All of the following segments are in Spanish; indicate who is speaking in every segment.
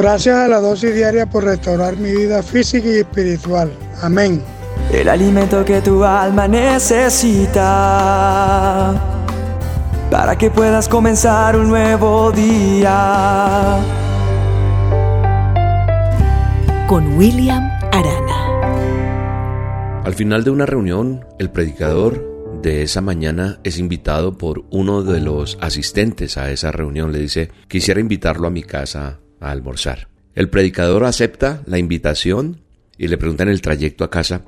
Speaker 1: Gracias a la dosis diaria por restaurar mi vida física y espiritual. Amén.
Speaker 2: El alimento que tu alma necesita para que puedas comenzar un nuevo día.
Speaker 3: Con William Arana.
Speaker 4: Al final de una reunión, el predicador de esa mañana es invitado por uno de los asistentes a esa reunión. Le dice, quisiera invitarlo a mi casa a almorzar. El predicador acepta la invitación y le pregunta en el trayecto a casa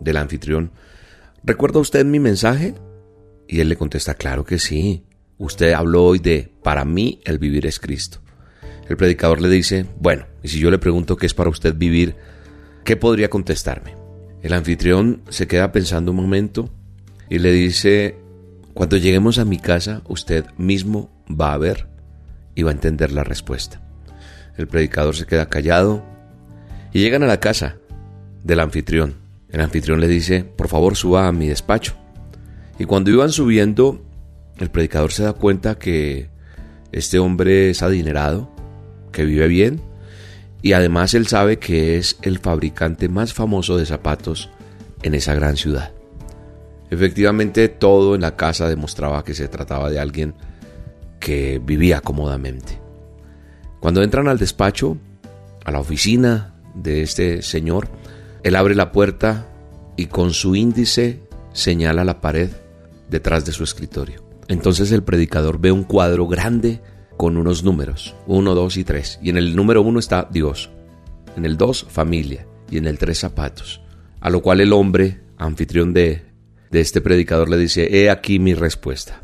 Speaker 4: del anfitrión, ¿recuerda usted mi mensaje? Y él le contesta, claro que sí. Usted habló hoy de, para mí el vivir es Cristo. El predicador le dice, bueno, y si yo le pregunto qué es para usted vivir, ¿qué podría contestarme? El anfitrión se queda pensando un momento y le dice, cuando lleguemos a mi casa, usted mismo va a ver y va a entender la respuesta. El predicador se queda callado y llegan a la casa del anfitrión. El anfitrión le dice, por favor suba a mi despacho. Y cuando iban subiendo, el predicador se da cuenta que este hombre es adinerado, que vive bien, y además él sabe que es el fabricante más famoso de zapatos en esa gran ciudad. Efectivamente, todo en la casa demostraba que se trataba de alguien que vivía cómodamente. Cuando entran al despacho, a la oficina de este señor, él abre la puerta y con su índice señala la pared detrás de su escritorio. Entonces el predicador ve un cuadro grande con unos números, 1, 2 y 3. Y en el número 1 está Dios, en el 2 familia y en el 3 zapatos. A lo cual el hombre, anfitrión de, de este predicador, le dice, he aquí mi respuesta.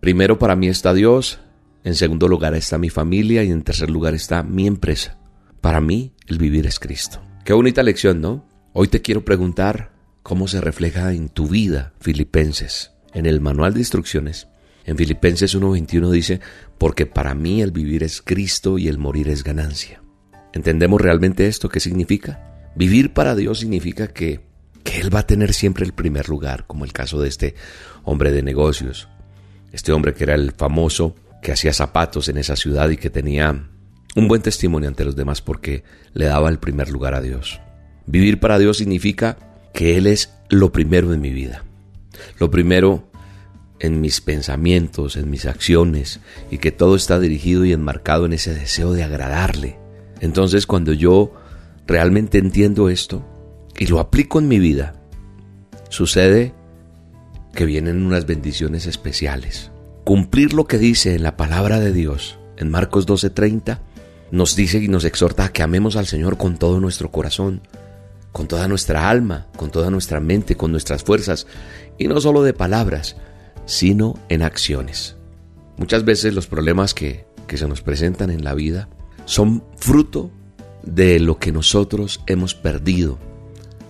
Speaker 4: Primero para mí está Dios, en segundo lugar está mi familia y en tercer lugar está mi empresa. Para mí, el vivir es Cristo. Qué bonita lección, ¿no? Hoy te quiero preguntar cómo se refleja en tu vida Filipenses. En el manual de instrucciones, en Filipenses 1.21 dice, porque para mí el vivir es Cristo y el morir es ganancia. ¿Entendemos realmente esto? ¿Qué significa? Vivir para Dios significa que, que Él va a tener siempre el primer lugar, como el caso de este hombre de negocios. Este hombre que era el famoso que hacía zapatos en esa ciudad y que tenía un buen testimonio ante los demás porque le daba el primer lugar a Dios. Vivir para Dios significa que Él es lo primero en mi vida, lo primero en mis pensamientos, en mis acciones, y que todo está dirigido y enmarcado en ese deseo de agradarle. Entonces cuando yo realmente entiendo esto y lo aplico en mi vida, sucede que vienen unas bendiciones especiales cumplir lo que dice en la palabra de Dios, en Marcos 12:30, nos dice y nos exhorta a que amemos al Señor con todo nuestro corazón, con toda nuestra alma, con toda nuestra mente, con nuestras fuerzas, y no solo de palabras, sino en acciones. Muchas veces los problemas que, que se nos presentan en la vida son fruto de lo que nosotros hemos perdido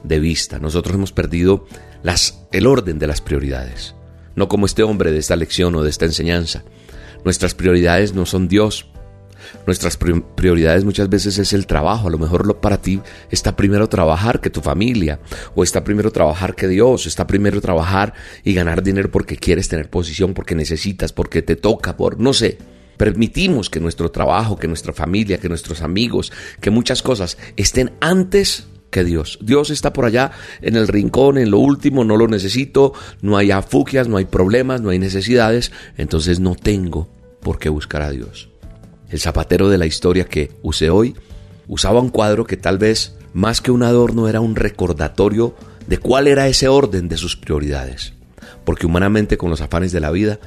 Speaker 4: de vista. Nosotros hemos perdido el orden de las prioridades no como este hombre de esta lección o de esta enseñanza. Nuestras prioridades no son Dios. Nuestras prioridades muchas veces es el trabajo. A lo mejor para ti está primero trabajar que tu familia, o está primero trabajar que Dios, está primero trabajar y ganar dinero porque quieres tener posición, porque necesitas, porque te toca, por no sé. Permitimos que nuestro trabajo, que nuestra familia, que nuestros amigos, que muchas cosas estén antes Dios. Dios está por allá en el rincón, en lo último, no lo necesito, no hay afugias, no hay problemas, no hay necesidades, entonces no tengo por qué buscar a Dios. El zapatero de la historia que usé hoy usaba un cuadro que tal vez más que un adorno era un recordatorio de cuál era ese orden de sus prioridades. Porque humanamente con los afanes de la vida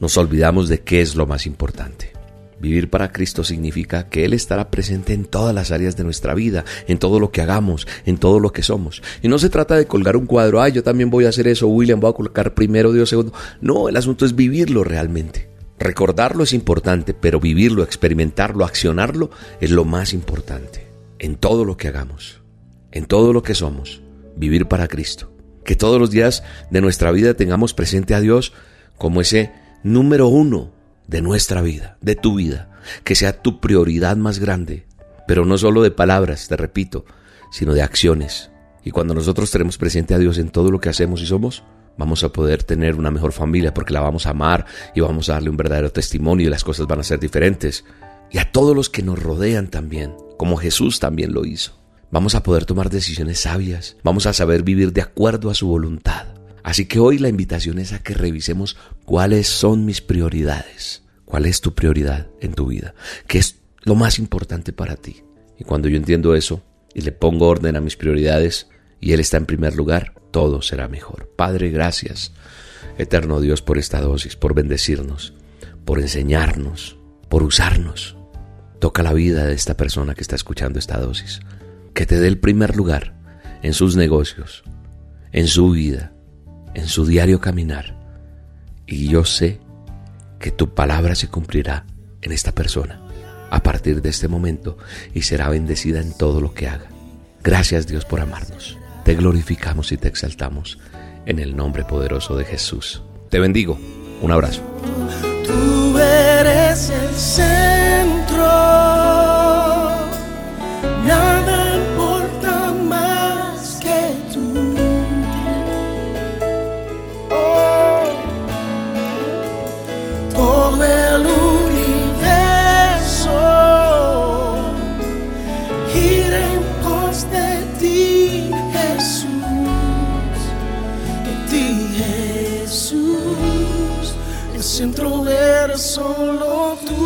Speaker 4: nos olvidamos de qué es lo más importante. Vivir para Cristo significa que Él estará presente en todas las áreas de nuestra vida, en todo lo que hagamos, en todo lo que somos. Y no se trata de colgar un cuadro, ay, yo también voy a hacer eso, William, voy a colocar primero, Dios segundo. No, el asunto es vivirlo realmente. Recordarlo es importante, pero vivirlo, experimentarlo, accionarlo es lo más importante. En todo lo que hagamos, en todo lo que somos, vivir para Cristo. Que todos los días de nuestra vida tengamos presente a Dios como ese número uno de nuestra vida, de tu vida, que sea tu prioridad más grande, pero no solo de palabras, te repito, sino de acciones. Y cuando nosotros tenemos presente a Dios en todo lo que hacemos y somos, vamos a poder tener una mejor familia porque la vamos a amar y vamos a darle un verdadero testimonio y las cosas van a ser diferentes. y a todos los que nos rodean también, como Jesús también lo hizo. Vamos a poder tomar decisiones sabias, vamos a saber vivir de acuerdo a su voluntad. Así que hoy la invitación es a que revisemos cuáles son mis prioridades, cuál es tu prioridad en tu vida, qué es lo más importante para ti. Y cuando yo entiendo eso y le pongo orden a mis prioridades y Él está en primer lugar, todo será mejor. Padre, gracias, eterno Dios, por esta dosis, por bendecirnos, por enseñarnos, por usarnos. Toca la vida de esta persona que está escuchando esta dosis. Que te dé el primer lugar en sus negocios, en su vida, en su diario caminar. Y yo sé que tu palabra se cumplirá en esta persona a partir de este momento y será bendecida en todo lo que haga. Gracias Dios por amarnos. Te glorificamos y te exaltamos en el nombre poderoso de Jesús. Te bendigo. Un abrazo.
Speaker 5: Centro eres solo tú.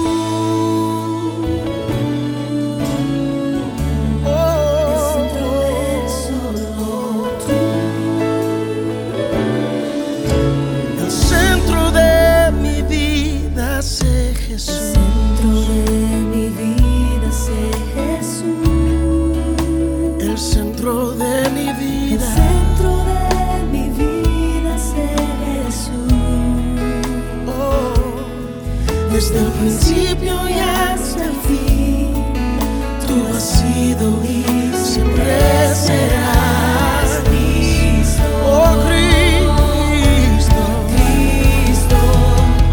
Speaker 5: Principio y hasta el fin. Tú has sido y siempre serás Cristo. Oh Cristo, Cristo,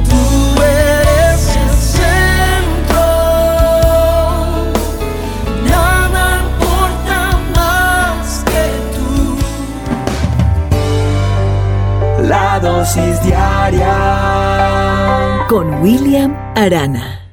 Speaker 5: tú eres el centro. Nada importa más que tú.
Speaker 2: La dosis diaria
Speaker 3: con William Arana.